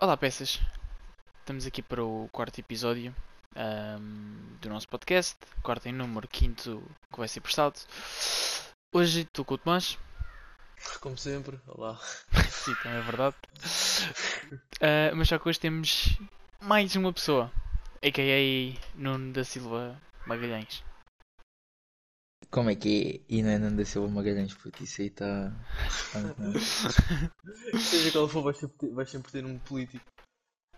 Olá, peças. Estamos aqui para o quarto episódio ahm, do nosso podcast, quarto em número, quinto que vai ser prestado. Hoje estou com o Tomás, Como sempre, olá. sim, também é verdade. Ah, mas só que hoje temos mais uma pessoa, a.k.a. Nuno da Silva Magalhães. Como é que é? E não é Nanda Silva Magalhães, puto, isso aí está. Seja qual for, vais sempre ter, vais sempre ter um político.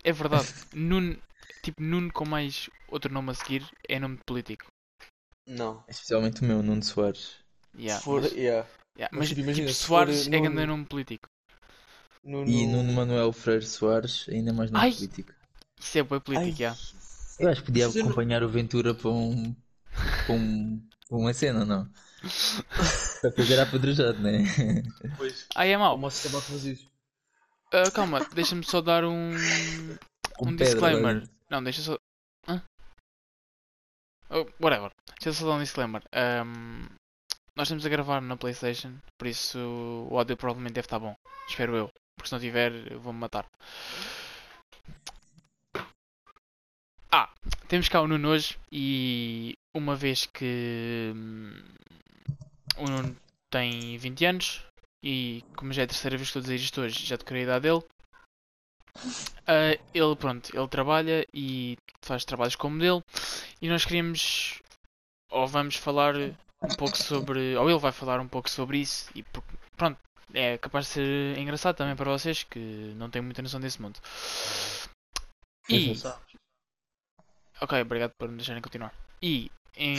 É verdade, Nuno, tipo Nuno com mais outro nome a seguir é nome de político. Não. Especialmente o meu, Nuno Soares. Yeah, Se for, mas, yeah. yeah, mas, mas, tipo, imagina, tipo, se Soares for é Nuno- grande nome político. No, E no- Nuno Manuel Freire Soares, ainda mais nome Ai! político. Isso é bem político, Ai, yeah. Eu acho que podia acompanhar o Ventura para um. para um. Uma cena, não? Para fazer apedrejado, né? Pois. Ah, é O mau. moço estava a fazer isso. Ah, calma, deixa-me só dar um, Com um pedra, disclaimer. olha. Não, deixa só. Hã? Oh, whatever. Deixa só dar um disclaimer. Ahm, nós estamos a gravar na PlayStation, por isso o áudio provavelmente deve estar bom. Espero eu. Porque se não tiver, eu vou-me matar. Temos cá o Nuno hoje e uma vez que hum, o Nuno tem 20 anos e como já é a terceira vez que estou a dizer isto hoje, já decorei a idade dele. ah, ele, pronto, ele trabalha e faz trabalhos como dele e nós queríamos ou vamos falar um pouco sobre, ou ele vai falar um pouco sobre isso e pronto, é capaz de ser engraçado também para vocês que não têm muita noção desse mundo. E, Ok, obrigado por me deixarem continuar. E em,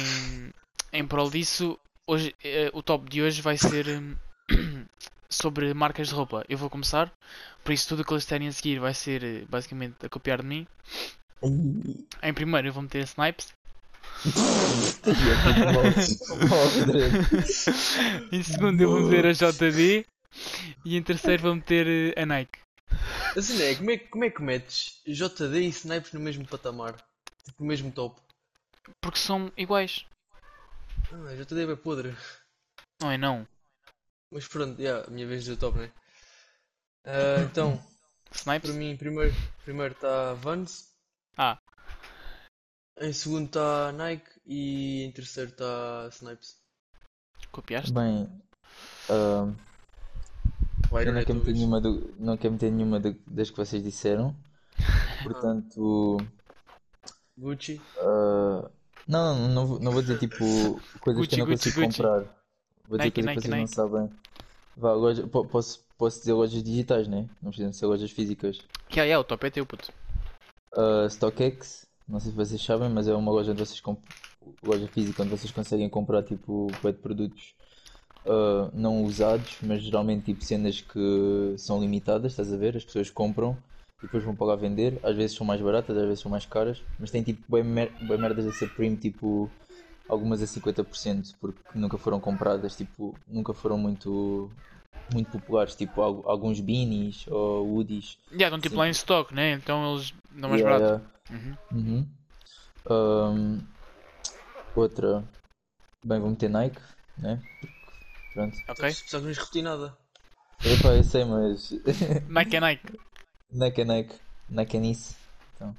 em prol disso, hoje, eh, o top de hoje vai ser hum, sobre marcas de roupa. Eu vou começar, por isso tudo o que eles terem a seguir vai ser eh, basicamente a copiar de mim. Em primeiro eu vou meter a Snipes. em segundo eu vou meter a JD. E em terceiro vou meter eh, a Nike. Assim é, como é, que- como é que metes JD e snipes no mesmo patamar? Tipo, no mesmo top? Porque são iguais. Ah, JD é podre. Não é não. Mas pronto, yeah, a minha vez de top, né? Ah, então, Snipes? para mim, primeiro primeiro está Vans. Ah. Em segundo está Nike e em terceiro está Snipes. Copiaste? Bem. Vai, eu não quero meter nenhuma, do- não quero meter nenhuma do- das que vocês disseram. Portanto. Gucci. ah, não, não, não, vou- não vou dizer tipo coisas que Gucci, eu não Gucci, consigo Gucci. comprar. Vou dizer Nike, coisas que Nike, vocês não Nike. sabem. Vá, loja, po- posso, posso dizer lojas digitais, né? Não precisam ser lojas físicas. Que yeah, yeah, o top é teu, puto. Uh, StockX, não sei se vocês sabem, mas é uma loja onde vocês comp... loja física onde vocês conseguem comprar tipo de produtos uh, não usados, mas geralmente tipo cenas que são limitadas, estás a ver? As pessoas compram depois vão para lá vender. Às vezes são mais baratas, às vezes são mais caras, mas tem tipo bué, mer... bué merdas a ser premium, tipo algumas a 50%, porque nunca foram compradas, tipo, nunca foram muito muito populares, tipo al- alguns beanies ou hoodies. Já, estão tipo lá em stock, né? Então eles dão mais Yeah, barato. yeah. Uhum. Uhum. Ahm, outra. Bem, vou meter Nike, né? Porque, pronto. Ok? Só que não repeti nada. Epá, eu sei, mas. Nike é Nike. Nike é Nike. Nike é nisso. Então.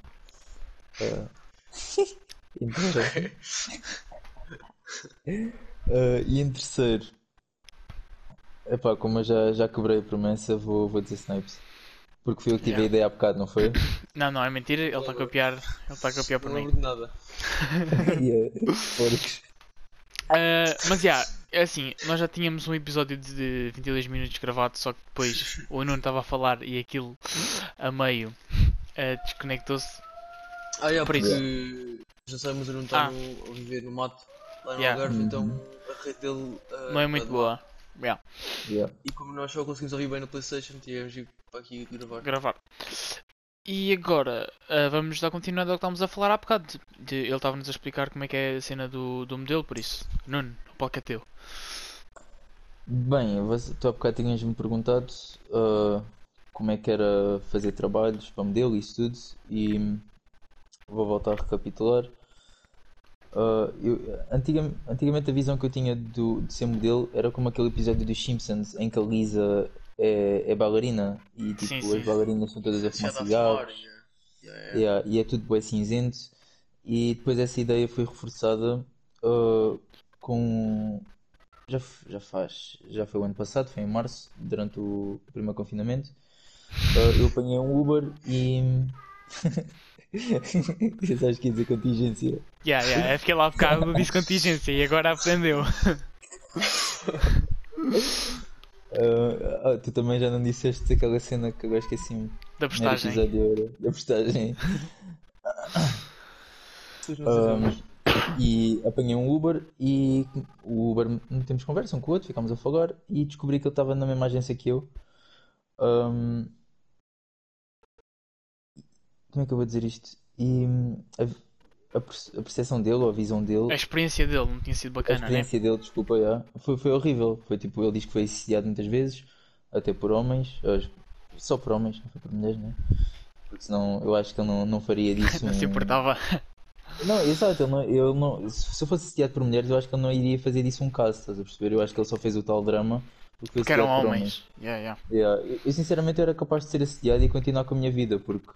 ah, em terceiro. Ah, e em terceiro. Epá, como eu já, já quebrei a promessa, vou, vou dizer Snipes. Porque foi eu que tive Yeah. a ideia há bocado, não foi? Não, não, é mentira. Ele está a copiar. Ele está a copiar por Não mim. lembro de nada. Yeah, porcos. Ah, mas já, é assim, nós já tínhamos um episódio de 22 minutos gravado, só que depois o Nuno estava a falar e aquilo a meio ah, desconectou-se. Ah, yeah, Por porque já sabemos eu não está Ah. no- a viver no mato lá no Yeah. Algarve, Uhum. então a rede dele ah, Não é muito de boa. Yeah, Yeah. E como nós só conseguimos ouvir bem no Playstation, tivemos de ir para aqui gravar. gravar. E agora ah, vamos dar continuidade ao que estávamos a falar há bocado. De- de- ele estava-nos a explicar como é que é a cena do, do modelo, por isso, Nuno, o palco é teu. Bem, você, tu há bocado tinhas-me perguntado ah, como é que era fazer trabalhos para modelo e isso tudo, e vou voltar a recapitular. Ah, eu- antigam- antigamente a visão que eu tinha do, de ser modelo era como aquele episódio dos Simpsons em que a Lisa é, é bailarina e tipo Sim, sim. as bailarinas são todas a fumar cigarros. yeah. Yeah, e é tudo bem cinzento. E depois essa ideia foi reforçada uh, com. Já, já faz. Já foi o ano passado, foi em março, durante o primeiro confinamento. Uh, eu apanhei um Uber e. Sabes que ia dizer contingência? Yeah, yeah, é porque lá há bocado disse contingência e agora aprendeu. Uh, ah, tu também já não disseste aquela cena que agora esqueci-me. Da postagem. episódio da postagem. Um, e apanhei um Uber e o Uber temos conversa um com o outro, ficámos a falar e descobri que ele estava na mesma agência que eu. Um, como é que eu vou dizer isto? E hum, a, a perce- a percepção dele, ou a visão dele, A experiência dele não tinha sido a bacana, né? experiência dele, desculpa, já, foi, foi horrível. Foi tipo, ele diz que foi assediado muitas vezes, até por homens, só por homens, não foi por mulheres, né? Porque senão eu acho que ele não, não faria disso Não se importava. Não, exato, ele não, eu não, se eu fosse assediado por mulheres, eu acho que ele não iria fazer disso um caso, estás a perceber? Eu acho que ele só fez o tal drama porque Porque eram por homens. Yeah, yeah. Yeah, Eu, eu, sinceramente era capaz de ser assediado e continuar com a minha vida, porque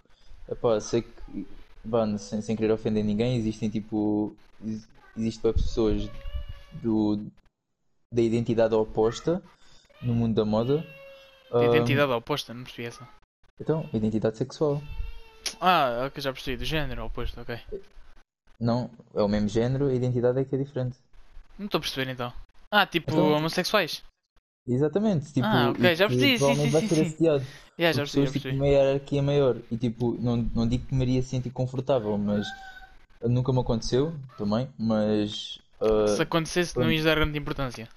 epá, sei que, sem, sem querer ofender ninguém, existem tipo. ex- Existe para pessoas do, da identidade oposta no mundo da moda. Ah, Identidade oposta, não percebi essa. então, identidade sexual. Ah, ok, já percebi. Do género oposto, ok. Não, é o mesmo género, a identidade é que é diferente. Não estou a perceber então. Ah, tipo Então- homossexuais. Exatamente, tipo, Ah, ok, já percebi, sim, provavelmente sim, vai sim, ser sim. assediado. Yeah, já percebi, já tipo, uma hierarquia maior e tipo, não, não digo que me iria sentir confortável, mas nunca me aconteceu também, mas ah, Se acontecesse, não ias dar grande importância.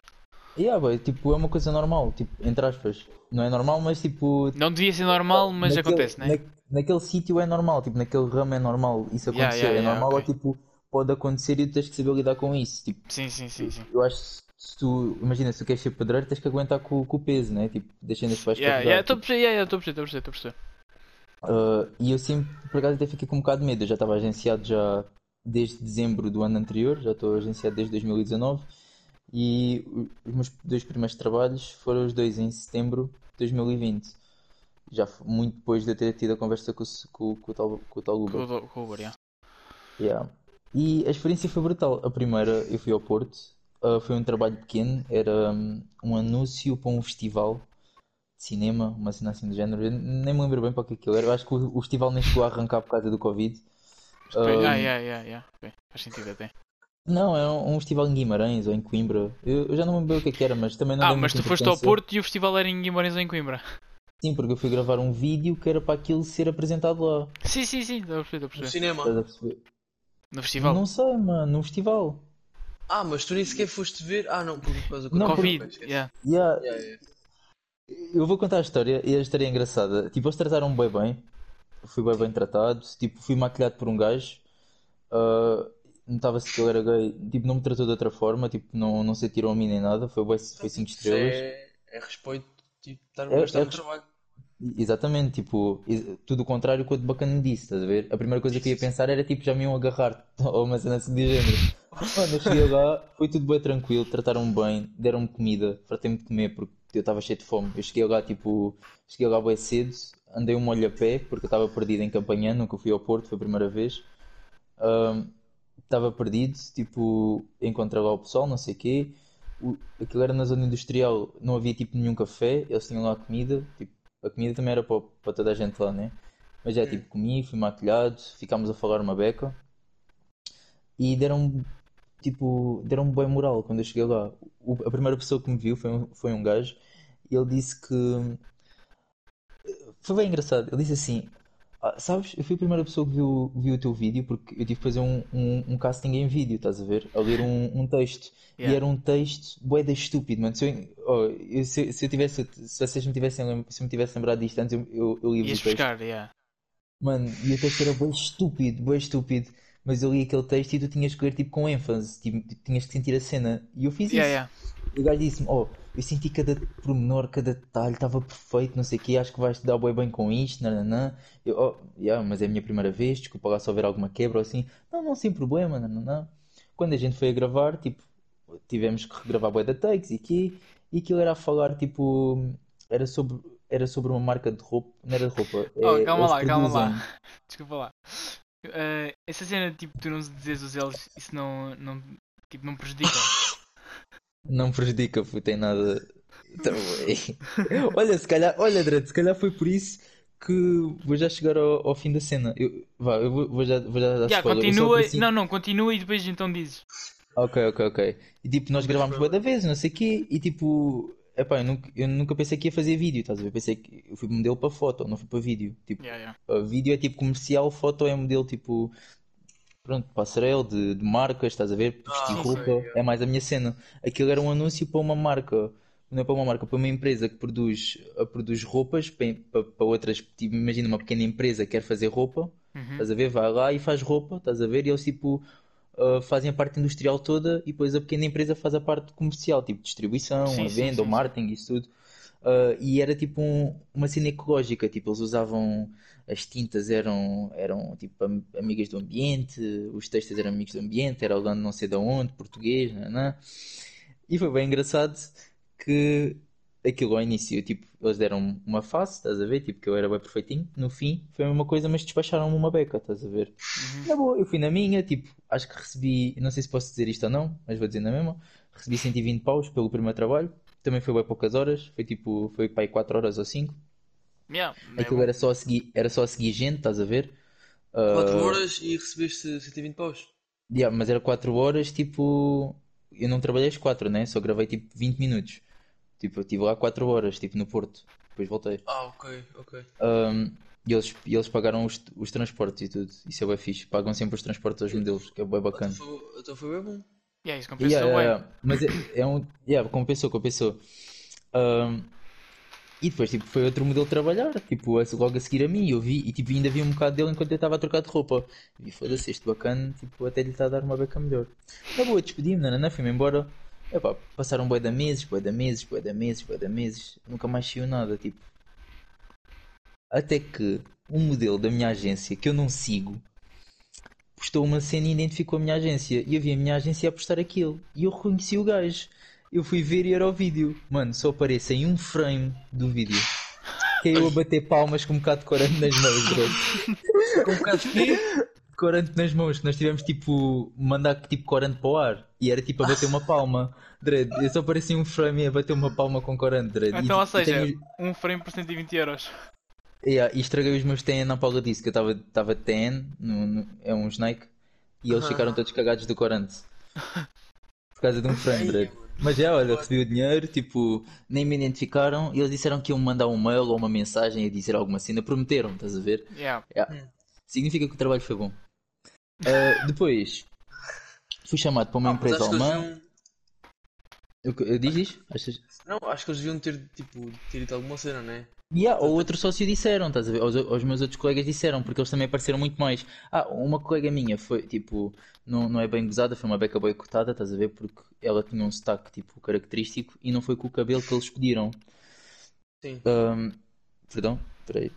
yeah, boy, tipo, é uma coisa normal, tipo, entre aspas, não é normal, mas tipo, Não devia ser normal, mas naquele, acontece, né? na- naquele sítio é normal, tipo, naquele ramo é normal isso acontecer, yeah, é yeah, normal, ok. ou tipo, pode acontecer e tu tens que saber lidar com isso, tipo, Sim, sim, sim, sim. eu acho se tu, imagina, se tu queres ser pedreiro, tens que aguentar com, com o peso, né, tipo, cenas que vais Yeah, yeah, estou a perceber, yeah, estou a perceber, estou a perceber. Uh, e eu sempre, por acaso, até fiquei com um bocado de medo. Eu já estava agenciado já desde dezembro do ano anterior, já estou agenciado desde 2019. E os meus dois primeiros trabalhos foram os dois em setembro de 2020. Já muito depois de eu ter tido a conversa com, com, com o tal, com o tal Uber. com o Uber, yeah. Yeah. E a experiência foi brutal. A primeira, eu fui ao Porto, uh, foi um trabalho pequeno, era um, um anúncio para um festival de cinema, uma cena assim do género. Eu nem me lembro bem para o que aquilo era. Eu acho que o, o festival nem chegou a arrancar por causa do Covid. Ah, Um, yeah, yeah, yeah, yeah. ok, Faz sentido até. Não, é um, um festival em Guimarães ou em Coimbra. Eu, eu já não me lembro bem o que é que era, mas também não Ah, mas tu foste ao. Porto e o festival era em Guimarães ou em Coimbra. Sim, porque eu fui gravar um vídeo que era para aquilo ser apresentado lá. Sim, sim, sim, estou a perceber, estou a No perceber. cinema. Estás a perceber? No festival. Não sei, mano, num festival. Ah, mas tu nem sequer foste ver. Ah, não, por causa do Não, Covid, yeah. Yeah, Yeah, yeah. Eu vou contar a história e a história é engraçada. Tipo, eles trataram-me bem bem. Fui bem bem tratado. Tipo, fui maquilhado por um gajo. Ah, Notava-se que ele era gay. Tipo, não me tratou de outra forma. Tipo, não, não se atirou a mim nem nada. Foi, bué- foi 5 Isso estrelas. é, é respeito, tipo, estar É- a gastar é trabalho. Exatamente, tipo, tudo o contrário que o bacana disse, estás a ver? A primeira coisa que eu ia pensar era tipo, já me iam agarrar ou uma cena assim de género. Eu cheguei lá, foi tudo bem tranquilo, trataram-me bem, deram-me comida, fartei-me de comer porque eu estava cheio de fome. Eu cheguei lá, tipo, cheguei lá bem cedo, andei um molho a pé porque eu estava perdido em Campanhã, nunca fui ao Porto, foi a primeira vez. Estava perdido, tipo, encontrei lá o pessoal, não sei o quê. Aquilo era na zona industrial, não havia tipo nenhum café, eles tinham lá comida, tipo, a comida também era para, para toda a gente lá, né? Mas já tipo, comi, fui maquilhado, ficámos a falar uma beca e deram tipo, deram-me bem moral quando eu cheguei lá. O- a primeira pessoa que me viu foi um, foi um gajo e ele disse que foi bem engraçado. Ele disse assim: "Ah, Sabes, eu fui a primeira pessoa que viu, viu o teu vídeo porque eu tive que fazer um, um, um casting em vídeo, estás a ver? A ler um, um texto. E Yeah. era um texto bué da estúpido, mano. Se eu, oh, eu- se, se eu tivesse, se vocês me tivessem, se me tivesse lembrado disto antes, eu, eu, eu li o texto. buscar, yeah. Mano, e o texto era bué estúpido, bué estúpido. Mas eu li aquele texto e tu tinhas que ler tipo com ênfase, tipo, tinhas que sentir a cena. E eu fiz Yeah, isso. yeah. E o gajo disse-me, oh, eu senti cada pormenor, cada detalhe, estava perfeito, não sei o quê, acho que vais te dar bué bem com isto, nananã. Eu, oh, yeah, mas é a minha primeira vez, desculpa lá se houver alguma quebra ou assim. Não, não, sem problema, nananã. Quando a gente foi a gravar, tipo, tivemos que regravar bué da takes e aqui, e aquilo era a falar, tipo, era sobre, era sobre uma marca de roupa, não era de roupa. Oh, é- calma eles lá, calma lá. Desculpa lá. Eh, essa cena, tipo, tu não dizes os L's, isso não, não, tipo, não prejudica. Não prejudica, puto, tem nada. Então, é. Olha, se calhar, olha, Dredd, se calhar foi por isso que vou já chegar ao, ao fim da cena. Eu, vá, eu vou, vou já, vou já dar Já, spoiler. Continua. apareci- Não, não, continua e depois então dizes. Ok, ok, ok. E tipo, nós gravámos bué da vez, não sei o quê, e tipo, epá, eu nunca, eu nunca pensei que ia fazer vídeo, estás a ver? Eu pensei que eu fui modelo para foto, não fui para vídeo. Tipo, Yeah, yeah. Vídeo é tipo comercial, foto é modelo tipo. Pronto, passarela de, de marcas, estás a ver? Vestir Ah, roupa sei, é mais a minha cena. Aquilo era um anúncio para uma marca, não é para uma marca, para uma empresa que produz, produz roupas para, para, outras. Tipo, imagina uma pequena empresa que quer fazer roupa, Uhum. estás a ver? Vai lá e faz roupa, estás a ver? E eles tipo uh, fazem a parte industrial toda e depois a pequena empresa faz a parte comercial, tipo distribuição, Sim, a venda, sim, o sim. marketing, isso tudo. Uh, e era tipo um- uma cena ecológica, tipo, eles usavam as tintas eram, eram tipo am- amigas do ambiente, os textos eram amigos do ambiente, era Holanda não sei de onde, português, nanã. E foi bem engraçado que aquilo ao início, tipo, eles deram uma face, estás a ver? Tipo, que eu era bem perfeitinho. No fim, foi a mesma coisa, mas despacharam-me uma beca, estás a ver? Uhum. Na boa, eu fui na minha, tipo, acho que recebi, não sei se posso dizer isto ou não, mas vou dizer na mesma. Recebi 120 paus pelo primeiro trabalho. Também foi bem poucas horas, foi tipo, foi para aí 4 horas ou 5. Yeah, é Aquilo bom. era só a seguir, era só a seguir gente, estás a ver? 4 Ah, horas e recebeste 120 paus. yeah, mas era 4 horas, tipo, eu não trabalhei as 4, né? Só gravei tipo 20 minutos. Tipo, eu estive lá 4 horas, tipo, no Porto. Depois voltei. Ah, ok, ok. Ahm, e eles, e eles pagaram os, os transportes e tudo. Isso é bem fixe. Pagam sempre os transportes aos modelos, que é bem bacana. Então foi, então foi bem bom. Yeah, isso compensou Yeah, yeah, bem. yeah. Mas é, é um. Yeah, compensou, compensou. Ahm, e depois, tipo, foi outro modelo trabalhar, tipo, logo a seguir a mim, eu vi, e tipo, ainda vi um bocado dele enquanto eu estava a trocar de roupa. E foda-se, este bacana, tipo, até lhe está a dar uma beca melhor. Na boa, despedi-me, não, fui-me embora. Epá, passaram bué de meses, bué de meses, bué de meses, bué de meses, nunca mais saiu nada, tipo. Até que um modelo da minha agência, que eu não sigo, postou uma cena e identificou a minha agência. E eu vi a minha agência a postar aquilo. E eu reconheci o gajo. Eu fui ver e era o vídeo. Mano, só aparece em um frame do vídeo. Que é eu a bater palmas com um bocado de corante nas mãos, bro. Com um bocado de quê? Corante nas mãos, que nós tivemos tipo, mandar tipo corante para o ar. E era tipo a bater uma palma. Dread, eu só apareci em um frame e a bater uma palma com corante, Dread. E, Então, ou tipo, eu seja, tenho- um frame por 120 euros. Yeah, e estraguei os meus TN na Paula disse que eu estava estava TN, no, no- é uns Nike, e eles Aham. ficaram todos cagados do corante. Por causa de um frame, Ai, Dread. Mas já, olha, recebi o dinheiro, tipo, nem me identificaram, e eles disseram que iam me mandar um mail ou uma mensagem a dizer alguma cena, prometeram, estás a ver? Yeah. Yeah. Significa que o trabalho foi bom. Ah, depois, fui chamado para uma Ah, empresa alemã. Eu, eu, diz isto? Achas? Não, acho que eles deviam ter, tipo, ter dito alguma cena, né? Yeah, ou outro sócio disseram, estás a ver? Os, os meus outros colegas disseram, porque eles também apareceram muito mais. Ah, uma colega minha foi, tipo, não, não é bem gozada, foi uma beca boicotada, estás a ver? Porque ela tinha um sotaque, tipo, característico e não foi com o cabelo que eles pediram. Sim. Ahm, perdão, peraí.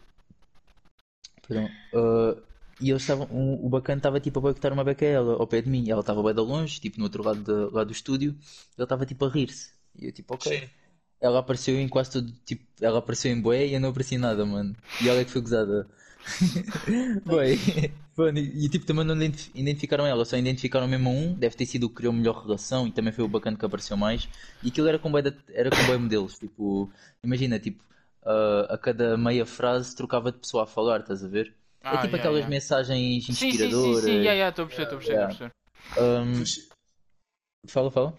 Perdão. Ah, e eles estavam, o, o bacana estava tipo a boicotar uma beca a ela, ao pé de mim. Ela estava bem de longe, tipo, no outro lado, da- lá do estúdio. Ele estava tipo a rir-se. E eu tipo, ok. Sim. Ela apareceu em quase tudo, tipo, ela apareceu em bué e eu não apareci nada, mano. E ela é que foi gozada. Mano, e, tipo, também não identif- identificaram ela, só identificaram mesmo um, deve ter sido o que criou melhor relação e também foi o bacana que apareceu mais. E aquilo era com de- era com modelos, tipo, imagina, tipo, ah, a cada meia frase trocava de pessoa a falar, estás a ver? É Ah, tipo yeah, aquelas yeah. mensagens Sim, sim, sim, inspiradoras. sim, yeah, yeah, estou a perceber, estou a perceber, estou a perceber. Fala, fala.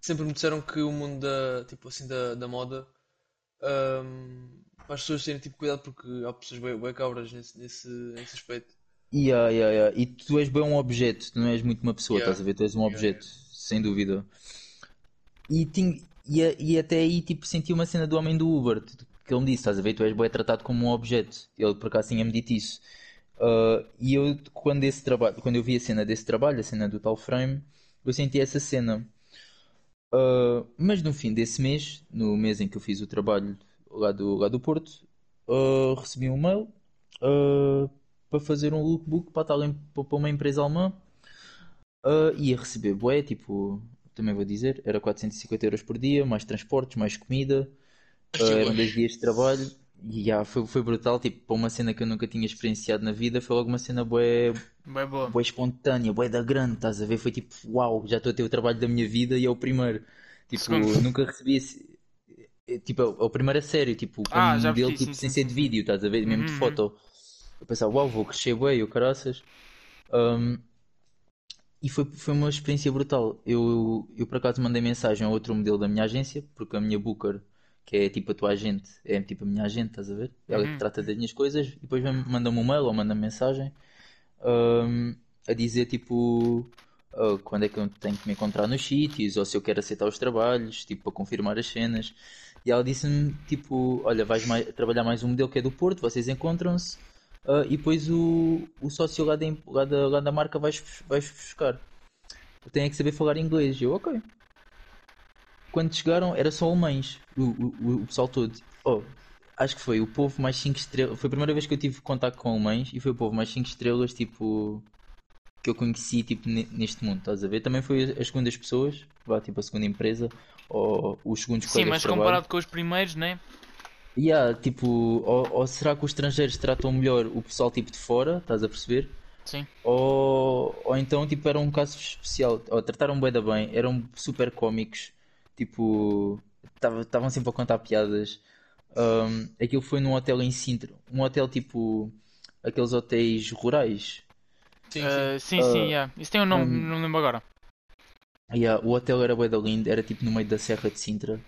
sempre me disseram que o mundo da, tipo assim, da, da moda, ahm, para as pessoas terem, tipo, cuidado porque há pessoas bem, bem cabras nesse, nesse, nesse aspecto. Yeah, yeah, yeah. E tu és bem um objeto, tu não és muito uma pessoa, Yeah. estás a ver? Tu és um Yeah, objeto, sem dúvida. E, tinha, e, e até aí tipo, senti uma cena do homem do Uber, que ele me disse, estás a ver? Tu és bem tratado como um objeto. Ele por acaso tinha-me dito isso. Ah, e eu, quando, esse trabalho, quando eu vi a cena desse trabalho, a cena do tal frame, eu senti essa cena. Ah, mas no fim desse mês, no mês em que eu fiz o trabalho lá do, lá do Porto, ah, recebi um mail para fazer um lookbook para, tal, para uma empresa alemã. Ah, ia receber bué, tipo, também vou dizer, era 450 euros por dia, mais transportes, mais comida. Eram dois dias de trabalho e yeah, foi, foi brutal, tipo, para uma cena que eu nunca tinha experienciado na vida, foi logo uma cena bué, Bem boa. bué espontânea, bué da grande, estás a ver? Foi tipo, uau, já estou a ter o trabalho da minha vida e é o primeiro. Tipo, Segundo. nunca recebi esse. é, Tipo, é o é o primeiro a sério, tipo, como Ah, já modelo, percebi, tipo, sim, sem sim, ser sim, de vídeo, estás a ver? Mesmo de Uhum, foto. Eu pensava, uau, vou crescer bué, eu caraças. Um, e foi, foi uma experiência brutal. Eu, eu por acaso mandei mensagem a outro modelo da minha agência, porque a minha Booker, que é tipo a tua agente, é tipo a minha agente, estás a ver? Ela que Uhum. trata das minhas coisas, e depois manda-me um mail ou manda-me mensagem um, a dizer tipo uh, quando é que eu tenho que me encontrar nos sítios, ou se eu quero aceitar os trabalhos, tipo para confirmar as cenas. E ela disse-me tipo, olha, vais mais- trabalhar mais um modelo que é do Porto, vocês encontram-se. Uh, e depois o, o sócio lá da, lá da, lá da marca vais, vais buscar. Tem é que saber falar inglês. Eu, ok. Quando chegaram, era só alemães, o, o, o pessoal todo. Oh, acho que foi o povo mais 5 estrelas. Foi a primeira vez que eu tive contato com alemães e foi o povo mais 5 estrelas, tipo, que eu conheci, tipo, ne- neste mundo, estás a ver? Também foi as segundas pessoas, vá, tipo, a segunda empresa, ou os segundos Sim, colegas mas de trabalho. comparado com os primeiros, né? Yeah, tipo, ou, ou será que os estrangeiros tratam melhor o pessoal, tipo, de fora, estás a perceber? Sim. Ou, ou então, tipo, era um caso especial. Ou trataram bué da bem, eram super cómicos. Tipo, estavam sempre a contar piadas. Um, aquilo foi num hotel em Sintra. Um hotel tipo, aqueles hotéis rurais. Sim, sim. Uh, sim, sim, Uh, yeah. Isso tem um nome, um- não lembro agora. Yeah, o hotel era bué da lindo, era tipo no meio da Serra de Sintra.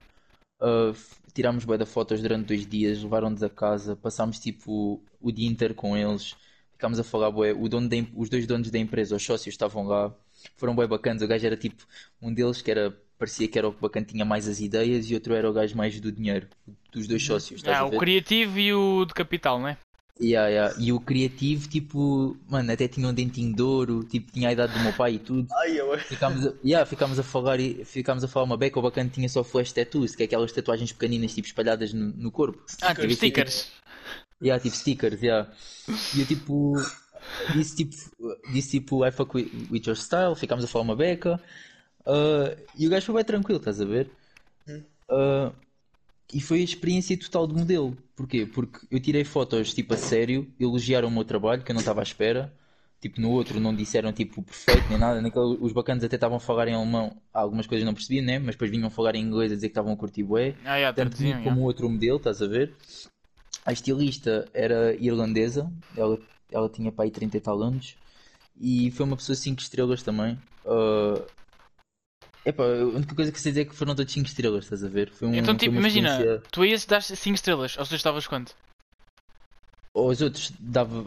Uh, tirámos bué da fotos durante dois dias, levaram-nos a casa, passámos tipo o dia inteiro com eles. Ficámos a falar bué. O dono os dois donos da empresa, os sócios, estavam lá. Foram bué bacanas. O gajo era tipo um deles que era parecia que era o que bacana tinha mais as ideias e outro era o gajo mais do dinheiro, dos dois sócios, estás Ah, a o criativo e o de capital, né? Yeah, yeah. E o criativo, tipo, mano, até tinha um dentinho de ouro, tipo, tinha a idade do meu pai e tudo. Ai, eu... Ficámos a, yeah, ficámos a falar e ficámos a falar uma beca, o bacana tinha só flash tattoos, que é aquelas tatuagens pequeninas, tipo, espalhadas no, no corpo. Ah, tipo Stickers. stickers. Yeah, tipo stickers, yeah. E eu tipo disse tipo, disse tipo I fuck with, with your style, ficámos a falar uma beca. Ah, e o gajo foi bem tranquilo, estás a ver? Ah, e foi a experiência total do modelo. Porquê? Porque eu tirei fotos tipo a sério, elogiaram o meu trabalho, que eu não estava à espera. Tipo, no outro não disseram tipo perfeito nem nada. Naquele, os bacanas até estavam a falar em alemão, algumas coisas não percebiam, né? Mas depois vinham falar em inglês a dizer que estavam a curtir bué Ah, yeah, tanto yeah. como o outro modelo, estás a ver? A estilista era irlandesa, ela, ela tinha para aí 30 e tal anos e foi uma pessoa 5 estrelas também. Ah, epá, a única coisa que sei dizer é que foram todos 5 estrelas, estás a ver? Foi um, Então, tipo, imagina, experiência- tu ias dar 5 estrelas, ou seja, estavas quanto? Aos outros dava,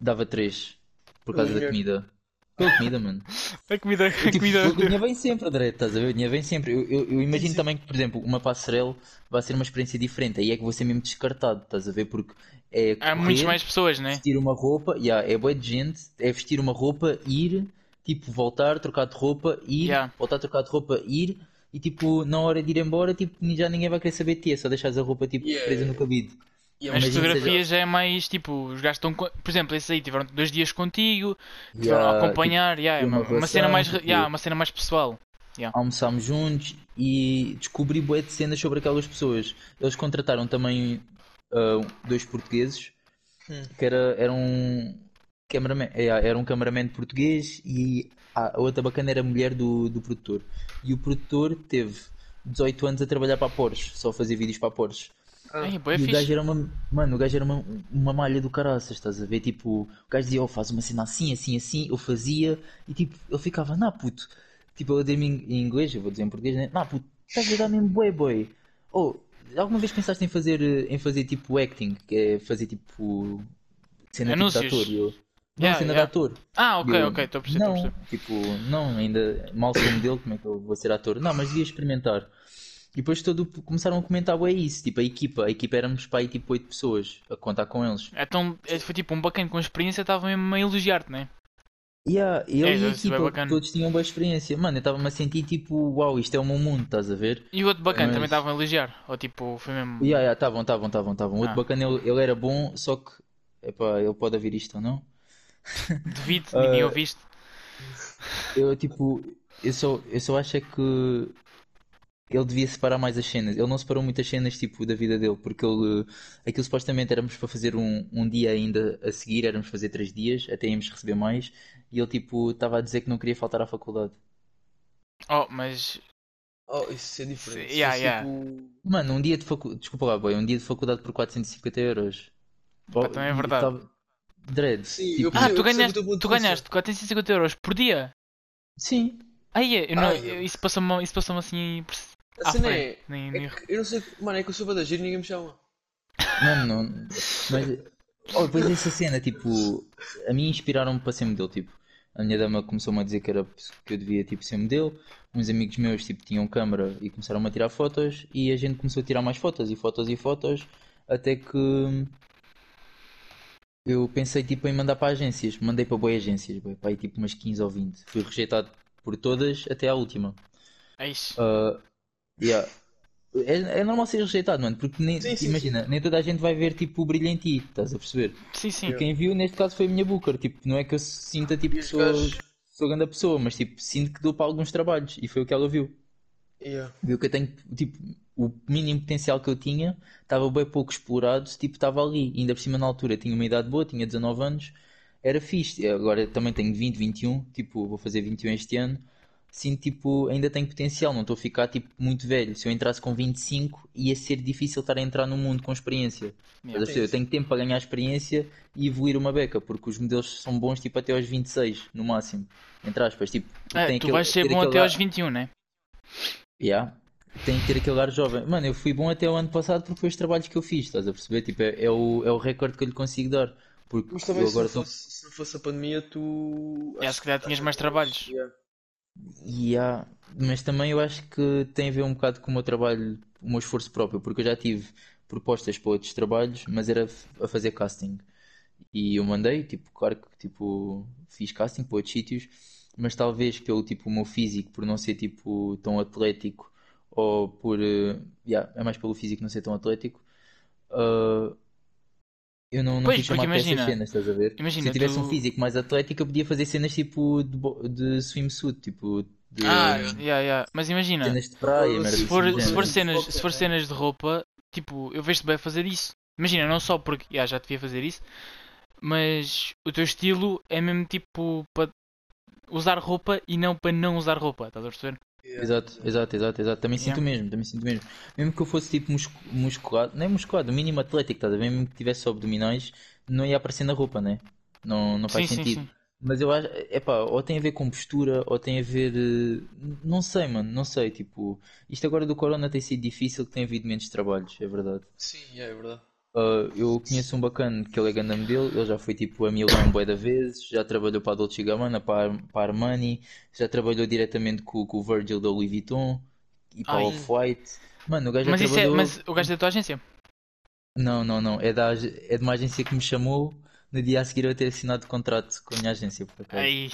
dava 3 por causa da dinheiro. comida. Pela comida, mano. A comida, a Tipo, comida. o dinheiro vem sempre, André, estás a ver? O dinheiro vem sempre. Eu, eu, eu imagino sim. também que, por exemplo, uma passarela vai ser uma experiência diferente. Aí é que vou ser mesmo descartado, estás a ver? Porque é Há muitas correr, mais pessoas, né? vestir uma roupa, yeah, é boa de gente, é vestir uma roupa, ir, tipo, voltar, trocar de roupa, ir, Yeah. voltar a trocar de roupa, ir, e tipo, na hora de ir embora, tipo, já ninguém vai querer saber de ti, é só deixares a roupa tipo Yeah. presa no cabide. É As fotografias já é mais tipo, os gajos estão. Por exemplo, esses aí tiveram dois dias contigo, tiveram Yeah, a acompanhar, yeah, é uma uma, uma cena mais, tipo- yeah, uma cena mais pessoal. tipo, almoçámos juntos e descobri bué de cenas sobre aquelas pessoas. Eles contrataram também ah, dois portugueses, Hum. que era, era um cameraman, é, era um cameraman português e a outra bacana era a mulher do, do produtor. E o produtor teve 18 anos a trabalhar para a Porsche, só a fazer vídeos para a Porsche. Boa e o gajo era uma, mano, o gajo era uma, uma malha do caraças, estás a ver? Tipo, o gajo dizia, oh, faz uma cena assim, assim, assim, eu fazia, e tipo, ele ficava, não, puto, tipo, eu dei-me em inglês, eu vou dizer em português, né? Não, puto, estás a dar mesmo boy, boy. Oh, alguma vez pensaste em fazer, eh, em fazer tipo acting, que é fazer tipo, cena tipo de Anúncios. ator? Eu, não, Yeah, cena yeah. ator. Ah, ok, eu, ok, estou a perceber, Não, tipo, não, ainda mal sou modelo, como é que eu vou ser ator? Não, mas devia experimentar. E depois todo, começaram a comentar é isso, tipo a equipa, a equipa éramos para aí tipo 8 pessoas a contar com eles. Então, é, foi tipo um bacana com experiência, estava mesmo a elogiar-te, né? Yeah, ele É, e a é equipa, todos tinham boa experiência. Mano, eu estava-me a sentir tipo, uau, isto é o meu mundo, estás a ver? E o outro bacana Mas- também estavam a elogiar? Ou tipo, foi mesmo. Yeah, yeah, estavam, estavam, estavam, estavam. O outro Ah. bacana, ele, ele era bom, só que, epá, ele pode ouvir isto ou não. Devido, ninguém Ah, ouviste. Eu tipo, eu só, eu só acho é que ele devia separar mais as cenas. Ele não separou muitas cenas tipo da vida dele, porque ele, aquilo supostamente éramos para fazer um, um dia ainda a seguir, éramos fazer três dias, até íamos receber mais, e ele tipo estava a dizer que não queria faltar à faculdade. Oh, mas. Oh, isso é diferente. Sim, yeah, fosse, yeah. tipo, Mano, um dia de faculdade, desculpa lá, boy, um dia de faculdade por 450 euros. Pá, também é verdade. tava- Dread. Sim, tipo, eu Ah, tu eu percebo ganhaste, tu ganhaste 450 euros por dia? Sim. Aí é, eu não, Ah, eu- isso passou-me isso passou assim A à cena é. Nem, é nem- que eu não sei. Mano, é que eu sou bada giro e ninguém me chama. Mano, não. Mas. Oh, depois essa cena, tipo. A mim inspiraram-me para ser modelo, tipo. A minha dama começou-me a dizer que, era, que eu devia, tipo, ser modelo. Uns amigos meus, tipo, tinham câmara e começaram a tirar fotos. E a gente começou a tirar mais fotos e fotos e fotos. Até que. Eu pensei, tipo, em mandar para agências. Mandei para boas agências, boy, para aí, tipo, umas 15 ou 20. Fui rejeitado por todas até à última. É isso. Uh, yeah. É, é normal ser rejeitado, mano, porque nem, Sim, sim, imagina, nem toda a gente vai ver tipo o brilho em ti, estás a perceber? Sim, sim. E quem viu neste caso foi a minha Booker, tipo, não é que eu sinta tipo sou, gajos. sou grande pessoa, mas tipo, sinto que dou para alguns trabalhos e foi o que ela viu. Yeah. Viu que eu tenho, tipo, o mínimo potencial que eu tinha estava bem pouco explorado, tipo, estava ali, e ainda por cima na altura tinha uma idade boa, tinha 19 anos, era fixe. Agora também tenho 20, 21, tipo, vou fazer 21 este ano. Sinto, tipo, ainda tenho potencial, não estou a ficar, tipo, muito velho. Se eu entrasse com 25, ia ser difícil estar a entrar no mundo com experiência. Estás a Yeah. perceber? Eu tenho tempo para ganhar experiência e evoluir uma beca, porque os modelos são bons, tipo, até aos 26, no máximo. Entre aspas, tipo, É, tem tu aquele- vais ser bom aquele até aos 21, né? Yeah. Tem que ter aquele ar jovem. Mano, eu fui bom até o ano passado porque foi os trabalhos que eu fiz, estás a perceber? Tipo, é, é o, é o recorde que eu lhe consigo dar. Porque Mas também eu se, não agora estou. fosse, se não fosse a pandemia, tu. É, acho se calhar tinhas mais trabalhos. Yeah. Yeah. Mas também eu acho que tem a ver um bocado com o meu trabalho, o meu esforço próprio, porque eu já tive propostas para outros trabalhos, mas era a fazer casting. E eu mandei, tipo, claro que tipo, fiz casting para outros sítios, mas talvez pelo tipo o meu físico, por não ser tipo tão atlético, ou por. eh, yeah, é mais pelo físico não ser tão atlético, ah, eu não, não Pois, chamado para essas imagina- cenas, estás a ver? imagina, Se eu tivesse tu- um físico mais atlético, eu podia fazer cenas tipo de, de swimsuit, tipo de Ah, yeah, yeah. Mas imagina, cenas de praia, Se merda se assim for, se for cenas, se for né? cenas de roupa, tipo, eu vejo-te bem fazer isso. Imagina, não só porque yeah, já devia fazer isso, mas o teu estilo é mesmo tipo para usar roupa e não para não usar roupa, estás a perceber? Yeah. Exato, exato, exato, exato. Também sinto Yeah. o mesmo, também sinto mesmo. Mesmo que eu fosse tipo muscu- musculado, nem musculado, o mínimo atlético, estás a ver? Mesmo que tivesse abdominais, não ia aparecer na roupa, né? Não, não faz sim, sim, sentido. sim. Mas eu acho, epá, ou tem a ver com postura, ou tem a ver. Não sei, mano, não sei. Tipo, isto agora do Corona tem sido difícil, que tem havido menos trabalhos, é verdade. Sim, yeah, é verdade. Uh, eu conheço um bacana que ele é grande modelo, ele já foi tipo a Milão bué da vezes, já trabalhou para a Dolce Gabbana, para, a- para a Armani, já trabalhou diretamente com, com o Virgil da Louis Vuitton e para a Ai. Off-White. Mano, o gajo já Mas isso é, trabalhou... mas o gajo da tua agência? Não, não, não, é, da, ag- é de uma agência que me chamou no dia a seguir eu ter assinado contrato com a minha agência, por acaso. Ai,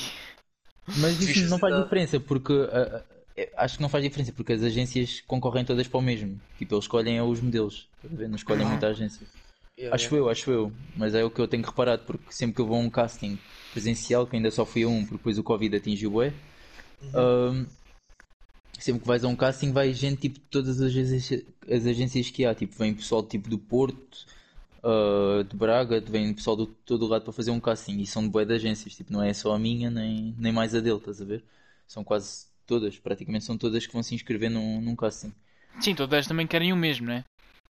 Mas isso Fixe não faz cidade. diferença, porque ah, ah, é- acho que não faz diferença, porque as agências concorrem todas para o mesmo. Tipo, eles escolhem é os modelos, não escolhem muita agência. Yeah, Acho yeah. eu, acho eu. Mas é o que eu tenho reparado, porque sempre que eu vou a um casting presencial, que ainda só fui a um, porque depois o Covid atingiu o Uhum. ahm, sempre que vais a um casting, vai gente tipo de todas as agências, as agências que há. Tipo, vem pessoal tipo do Porto, ah, de Braga, vem pessoal do todo o lado para fazer um casting. E são de bué de agências, tipo, não é só a minha, nem, nem mais a dele, estás a ver? São quase todas, praticamente são todas que vão se inscrever num, num casting. sim, todas também querem o mesmo, não é?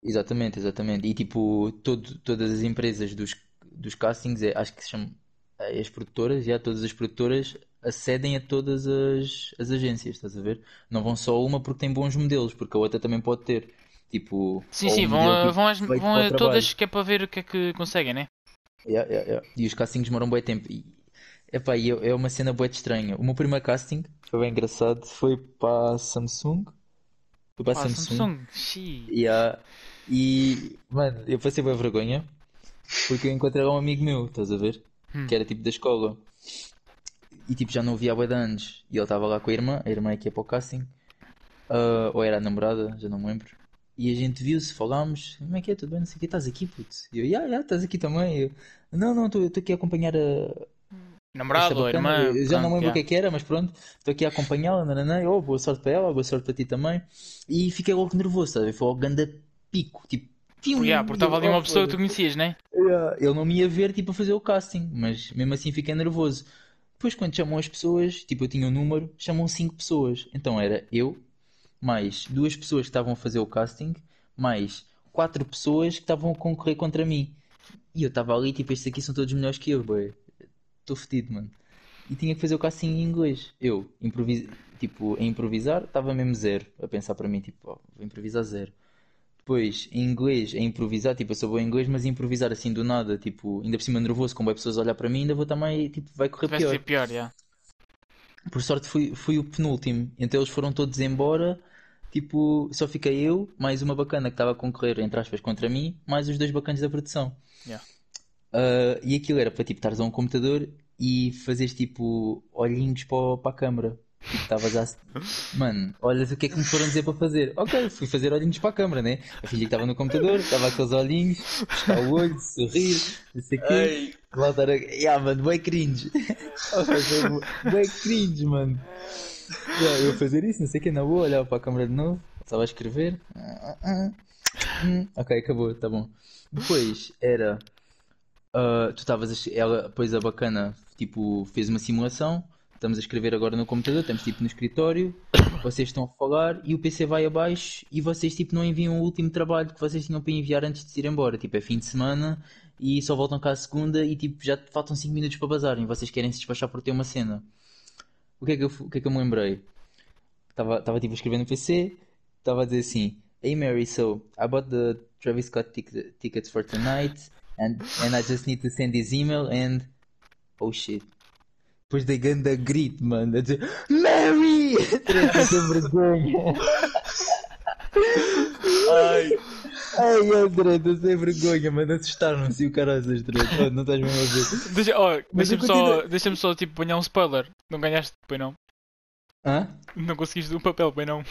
Exatamente, exatamente. E tipo, todo, todas as empresas dos, dos castings, é, acho que se chamam é, as produtoras, já todas as produtoras acedem a todas as, as agências, estás a ver? Não vão só a uma porque tem bons modelos, porque a outra também pode ter. Tipo, Sim, sim, um vão, a, tipo, vão, feito vão a todas que é para ver o que é que conseguem, né? Yeah, yeah, yeah. E os castings demoram bem tempo. E, epá, e é é uma cena de estranha. O meu primeiro casting foi bem engraçado, foi para a Samsung. Foi para a Ah, Samsung. Samsung. Yeah. E, mano, eu passei bem vergonha porque eu encontrei um amigo meu, estás a ver? Hum. Que era tipo da escola. E tipo, já não o via há de anos. E ele estava lá com a irmã, a irmã é que ia para o casting. Ah, ou era a namorada, já não me lembro. E a gente viu-se, falámos, como é que é, tudo bem, não sei o que, estás aqui, puto? E eu, já, já, estás aqui também. Eu, não, não, estou aqui a acompanhar a, Namorado ou irmã. eu já não pronto, lembro o yeah. que é que era, mas pronto, estou aqui a acompanhá-la, nananã, oh, boa sorte para ela, boa sorte para ti também. E fiquei logo nervoso, ver? Foi logo ganda pico, tipo, pium, Yeah, porque estava ali uma pessoa que tu conhecias, né? Yeah, Ele não me ia ver, tipo, a fazer o casting, mas mesmo assim fiquei nervoso. Depois, quando chamam as pessoas, tipo, eu tinha um número, chamam cinco pessoas. Então era eu, mais duas pessoas que estavam a fazer o casting, mais quatro pessoas que estavam a concorrer contra mim. E eu estava ali, tipo, estes aqui são todos melhores que eu, boy. Estou fedido, mano. E tinha que fazer o casting em inglês. Eu, improvis... tipo, a improvisar, estava mesmo zero. A pensar para mim, tipo, ó, vou improvisar zero. Depois, em inglês, a improvisar, tipo, eu sou bom em inglês, mas improvisar assim do nada, tipo, ainda por cima nervoso, com bem pessoas a olhar para mim, ainda vou também, tipo, vai correr Vai pior. ser pior, yeah. Por sorte fui, fui o penúltimo, então eles foram todos embora, tipo, só fiquei eu, mais uma bacana que estava a concorrer, entre aspas, contra mim, mais os dois bacanas da produção. Yeah. Ah, e aquilo era para, tipo, estares a um computador e fazeres, tipo, olhinhos para, para a câmara. Tipo, estavas a... Mano, olha o que é que me foram dizer para fazer. Ok, fui fazer olhinhos para a câmara, né? A filha que estava no computador, estava aqueles olhinhos, pescar o olho, sorrir, não sei o quê. Ei, Voltar a. Yeah, mano, bem cringe. bem cringe, mano. Yeah, eu fazer isso, não sei o que, na boa, olhava para a câmera de novo, estava a escrever. Ah, ah, ah. Hum, Ok, acabou, tá bom. Depois era. Ah, tu estavas. Ela, depois a bacana, tipo, fez uma simulação. Estamos a escrever agora no computador, estamos tipo no escritório. Vocês estão a falar e o PC vai abaixo e vocês tipo não enviam o último trabalho que vocês tinham para enviar antes de ir embora. Tipo, é fim de semana e só voltam cá a segunda e tipo já faltam 5 minutos para bazarem. Vocês querem se despachar por ter uma cena. O que é que eu, o que é que eu me lembrei? Estava estava tipo a escrever no PC, estava a dizer assim: Hey Mary, so I bought the Travis Scott tic- tickets for tonight and, and I just need to send this email and. Oh shit. Depois da ganda grito, mano, a dizer Mary! Treta sem vergonha. ai, Ai, André, estou sem vergonha, mano. Assustaram-se e o caralho das treta. Oh, Não estás mesmo a ver. Deixa, oh, deixa-me só, continuo- deixa só tipo apanhar um spoiler. Não ganhaste, pois não? Hã? Não conseguiste um papel, pois não?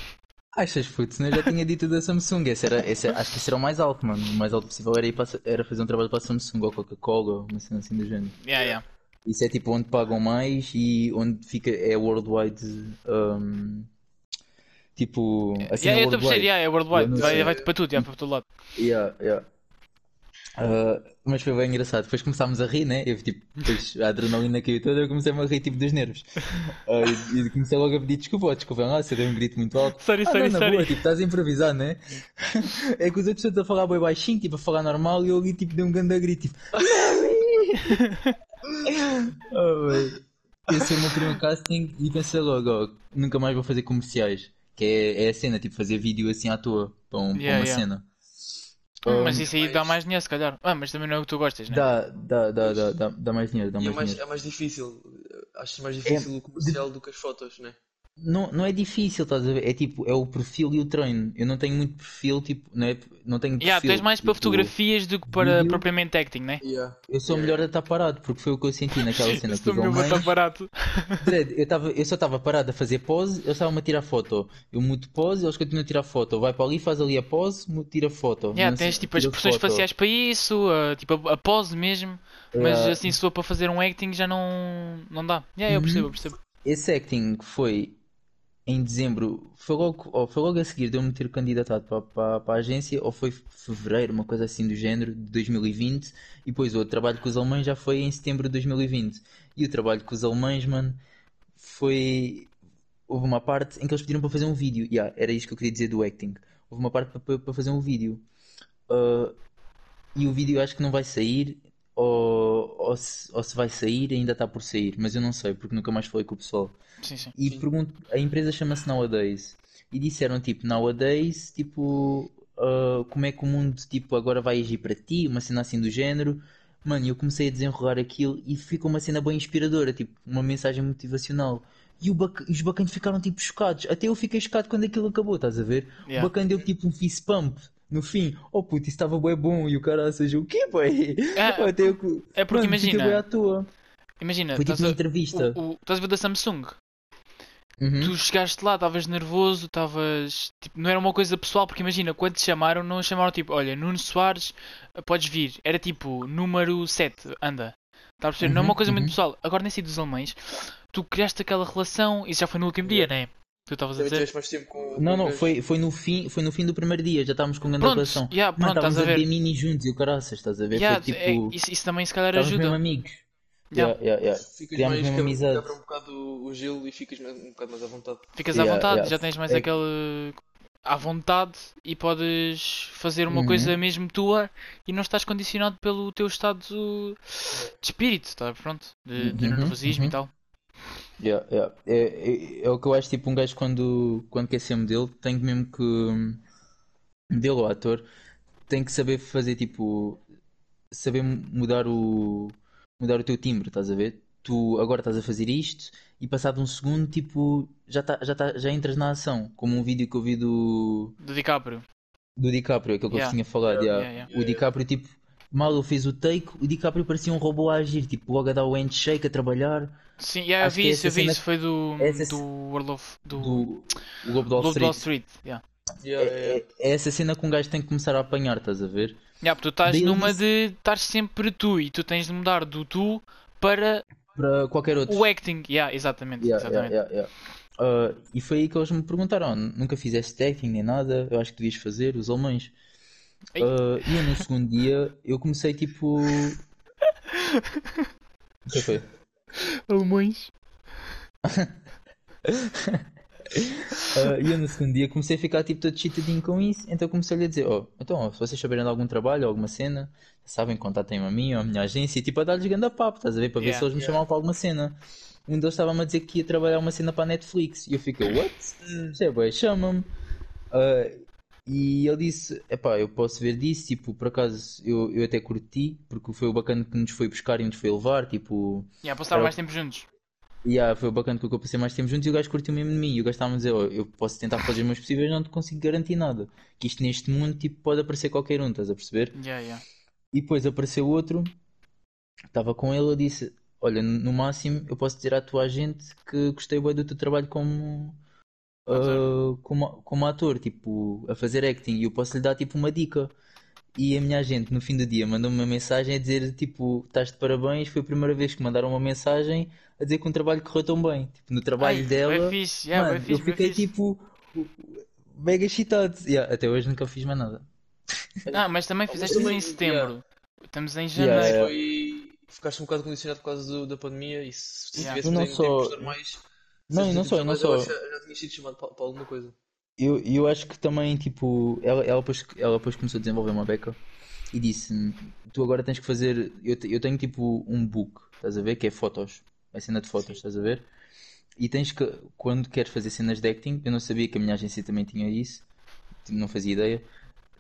Achas, puto, eu já tinha dito da Samsung. Esse era, esse, acho que esse era o mais alto, mano. O mais alto possível era, ir para, era fazer um trabalho para a Samsung ou Coca-Cola, ou uma cena assim do género. Yeah, yeah. Isso é tipo onde pagam mais e onde fica é worldwide. um, tipo, assim yeah, é a perceber, worldwide. yeah, é worldwide. Vai, vai para tudo, yeah, para todo lado. Yeah, yeah. Ah, mas foi bem engraçado. Depois começámos a rir, né? Eu, tipo, depois a adrenalina caiu toda, eu comecei a rir tipo dos nervos. Ah, e, e comecei logo a pedir desculpa, oh, desculpa lá, se eu dei um grito muito alto. Sorry, Ah, sorry, não, sorry. boa, tipo, estás a improvisar, né? É que os outros estão a falar bem baixinho, tipo, a falar normal, e eu ali, tipo, dei um grande grito, tipo, oh. Esse foi o meu primeiro casting e pensei logo, ó, nunca mais vou fazer comerciais. Que é, é a cena, tipo, fazer vídeo assim à toa, para, um- para Yeah, uma yeah. cena. Hum, mas isso aí dá mais dinheiro, se calhar. Ah, mas também não é o que tu gostas, né? Dá, dá, dá, dá, dá, dá mais dinheiro, dá e é mais mais, dinheiro. é mais difícil. Acho mais difícil o comercial do que as fotos, né? Não, não é difícil, estás a ver? É tipo, é o perfil e o treino. Eu não tenho muito perfil, tipo, não, é, não tenho Yeah, tu és perfil, mais para tipo, fotografias do que para vídeo. propriamente acting, né? Yeah. Eu sou Yeah. melhor a estar parado, porque foi o que eu senti naquela cena os mesmo a estar. Dredd, eu, tava, eu só estava parado a fazer pose, eles estavam a tirar foto. Eu mudo pose, eles continuam a tirar foto. Vai para ali, faz ali a pose, mudo, tira foto. Yeah, Não tens tipo as expressões foto. faciais para isso, ah, tipo a, a pose mesmo. Mas Yeah. assim, se for para fazer um acting já não, não dá. Yeah, eu percebo, eu percebo. Esse acting foi em dezembro, foi logo, foi logo a seguir de eu me ter candidatado para, para, para a agência, ou foi fevereiro, uma coisa assim do género, de 2020, e depois o trabalho com os alemães já foi em setembro de 2020. E o trabalho com os alemães, mano, foi. Houve uma parte em que eles pediram para fazer um vídeo. Yeah, era isto que eu queria dizer do acting. Houve uma parte para, para fazer um vídeo. Ah, e o vídeo acho que não vai sair, ou, ou, se, ou se vai sair, ainda está por sair, mas eu não sei, porque nunca mais falei com o pessoal. Sim, sim. E Sim. pergunto, a empresa chama-se Nowadays. E disseram tipo, Nowadays, tipo, ah, como é que o mundo tipo, agora vai agir para ti, uma cena assim do género. Mano, eu comecei a desenrolar aquilo e ficou uma cena bem inspiradora, tipo, uma mensagem motivacional. E o bac- os bacanos ficaram tipo chocados. Até eu fiquei chocado quando aquilo acabou, estás a ver? O Yeah. bacana deu tipo um fist pump no fim. Oh puto, isso estava bem bom. E o cara seja o quê, boy? Até eu... é porque Mano, imagina- bué à toa. Imagina, Foi tipo estás uma a, entrevista. o, o, estás a ver da Samsung. Uhum. Tu chegaste lá, estavas nervoso, estavas. Tipo, não era uma coisa pessoal, porque imagina, quando te chamaram, não chamaram tipo, olha, Nuno Soares, podes vir. Era tipo, número 7, anda. Está a perceber? Não é uma Uhum, coisa muito uhum. pessoal. Agora, nesse dos alemães, tu criaste aquela relação. Isso já foi no último dia, não é? Tu estavas a dizer. tiveste mais tempo com. Não, não, foi, foi, no fim, foi no fim do primeiro dia, já estávamos com grande Pronto, relação. yeah, pronto, estás estávamos a a ver mini juntos e o caraças, estás a ver? Yeah, foi é- tipo. isso, isso também se calhar Estávamos mesmo ajuda. amigos. Yeah. Yeah, yeah, yeah. Ficas Criámos mais amizade. um bocado o- gelo e ficas mais- um bocado mais à vontade. Ficas à vontade, yeah. já tens mais É- aquele. à vontade e podes fazer uma Uhum. coisa mesmo tua e não estás condicionado pelo teu estado de espírito, tá? Pronto, de, de Uhum, nervosismo e uhum. tal. Yeah, yeah. É, é, é o que eu acho, tipo, um gajo quando, quando quer ser modelo, tem mesmo que. Modelo ou ator, tem que saber fazer, tipo. Saber mudar o. Mudar o teu timbre, estás a ver? Tu agora estás a fazer isto e passado um segundo, tipo, já, tá, já, tá, já entras na ação. Como um vídeo que eu vi do, Do DiCaprio. do DiCaprio, aquele que eu Yeah. vos tinha falado. Yeah, O DiCaprio, tipo, mal ele fez o take, o DiCaprio parecia um robô a agir, tipo, logo a dar o handshake, a trabalhar. Sim, yeah, eu Acho vi isso, eu vi isso. Foi do. essa do World of. do. Do o Lobo de Wall Street. Street. Yeah. Yeah, É, é- é essa cena que um gajo tem que começar a apanhar, estás a ver? Yeah, porque tu estás Daí numa disse- de estar sempre tu e tu tens de mudar do tu para Para qualquer outro. o acting. Yeah, exatamente. Yeah, exatamente. yeah, yeah, yeah. Ah, e foi aí que eles me perguntaram: "Oh, nunca fizeste acting nem nada, eu acho que devias fazer, os alemães. Ah, e eu no segundo dia eu comecei tipo. O que foi? Alemães. Ah, e eu no segundo dia comecei a ficar tipo todo chitadinho com isso, então comecei-lhe a dizer: Oh, então, ó, se vocês saberem de algum trabalho, alguma cena, sabem, contatem-me a mim ou a minha agência, e tipo a dar-lhes ganda papo, estás a ver? Para ver Yeah, se eles me yeah. chamavam para alguma cena. Um deles estava-me a dizer que ia trabalhar uma cena para a Netflix, e eu fiquei: What? Isto é bué, chama-me. Ah, e ele disse: Epá, eu posso ver disso, tipo, por acaso eu, eu até curti, porque foi o bacana que nos foi buscar e nos foi levar, tipo. Yeah, para estar Era- mais tempo juntos. Yeah, foi bacana porque eu passei mais tempo juntos e o gajo curtiu mesmo de mim. E o gajo estava a dizer: "Oh, Eu posso tentar fazer os meus possíveis, não te consigo garantir nada. Que isto neste mundo tipo, pode aparecer qualquer um, estás a perceber? Yeah, yeah. E depois apareceu outro, estava com ele. Eu disse: Olha, no máximo eu posso dizer à tua agente que gostei bem do teu trabalho como, Ah, como, como ator, tipo, a fazer acting. E eu posso lhe dar tipo uma dica. E a minha agente no fim do dia mandou-me uma mensagem a dizer: Tipo, estás de parabéns. Foi a primeira vez que mandaram uma mensagem a dizer que um trabalho correu tão bem. Tipo, no trabalho Ai, dela. fixe, yeah, Mano, fixe, eu fiquei fixe. tipo mega excitado. Yeah, até hoje nunca fiz mais nada. Ah, mas também fizeste isso em setembro. Estamos em Yeah, janeiro. yeah. Foi. Ficaste um bocado condicionado por causa do- da pandemia e se se Yeah. tivesse Não só- tempos normais. Não, se e não tivesse só, e não só. eu acho que Já, tinha sido chamado para, para alguma coisa. Eu, eu acho que também, tipo, ela, ela, depois, ela depois começou a desenvolver uma beca e disse: Tu agora tens que fazer. Eu, te- eu tenho tipo um book, estás a ver? Que é fotos, a cena de fotos, estás a ver? E tens que, quando queres fazer cenas de acting, eu não sabia que a minha agência também tinha isso, não fazia ideia.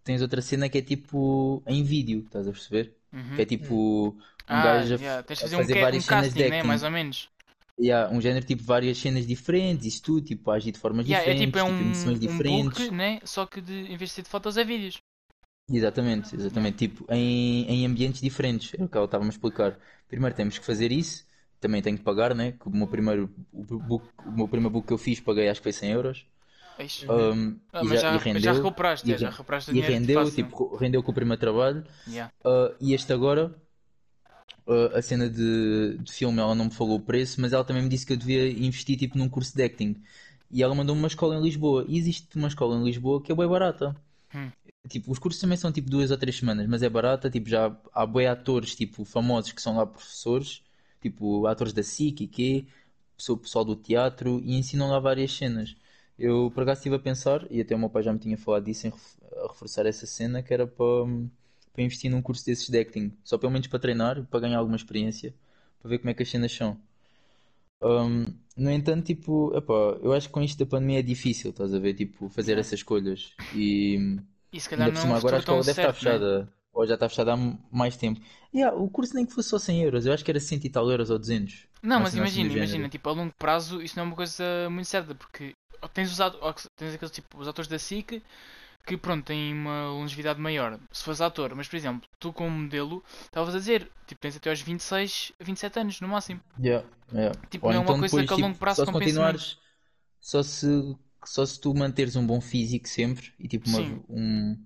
Tens outra cena que é tipo em vídeo, estás a perceber? Uhum. Que é tipo um Ah, gajo a, yeah, tens de a fazer um, fazer um várias cenas casting, de né? acting. Mais ou menos. Yeah, um género tipo várias cenas diferentes, isso tudo, tipo, agir de formas Yeah, é diferentes, tipo, é tipo, um, emoções um diferentes. book, né? Só que de, em vez de ser de fotos é vídeos. Exatamente, exatamente. Tipo, em, em ambientes diferentes. É o que ela estava a explicar. Primeiro temos que fazer isso. Também tenho que pagar, né? Que o meu primeiro o book, o meu primeiro book que eu fiz paguei acho que foi 100 euros. Um, Ah, e mas já, já, e rendeu. já recuperaste, e é, já re- recuperaste o E dinheiro rendeu, fácil. tipo, rendeu com o primeiro trabalho. Yeah. Uh, e este agora, uh, a cena de, de filme, ela não me falou o preço, mas ela também me disse que eu devia investir tipo num curso de acting. E ela mandou-me uma escola em Lisboa. E existe uma escola em Lisboa que é bem barata. Hum. Tipo, os cursos também são tipo duas ou três semanas, mas é barata. Tipo, já há bem atores tipo, famosos que são lá professores, tipo atores da SIC e quê, pessoa- pessoal do teatro, e ensinam lá várias cenas. Eu por acaso estive a pensar, e até o meu pai já me tinha falado disso, em ref- reforçar essa cena, que era para, para investir num curso desses de acting, só pelo menos para treinar, para ganhar alguma experiência, para ver como é que as cenas são. Um, no entanto, tipo, epá, eu acho que com isto da pandemia é difícil, estás a ver, tipo, fazer essas escolhas. E E se calhar ainda por não é cima agora a escola deve estar certo, né? fechada, ou já está fechada há mais tempo. Yeah, o curso nem que fosse só 100 euros, eu acho que era 100 e tal euros ou 200. Não, mas assim imagina, imagina, tipo, a longo prazo isso não é uma coisa muito certa, porque tens usado, tens aqueles tipo, os atores da SIC que pronto, têm uma longevidade maior, se fores ator, mas por exemplo, tu como modelo, estavas a dizer, tipo, tens até aos 26, 27 anos no máximo. Yeah, yeah. Tipo, Ou não é uma então coisa depois, que a tipo, longo prazo só se continuares, só se, só se tu manteres um bom físico sempre e tipo uma, um,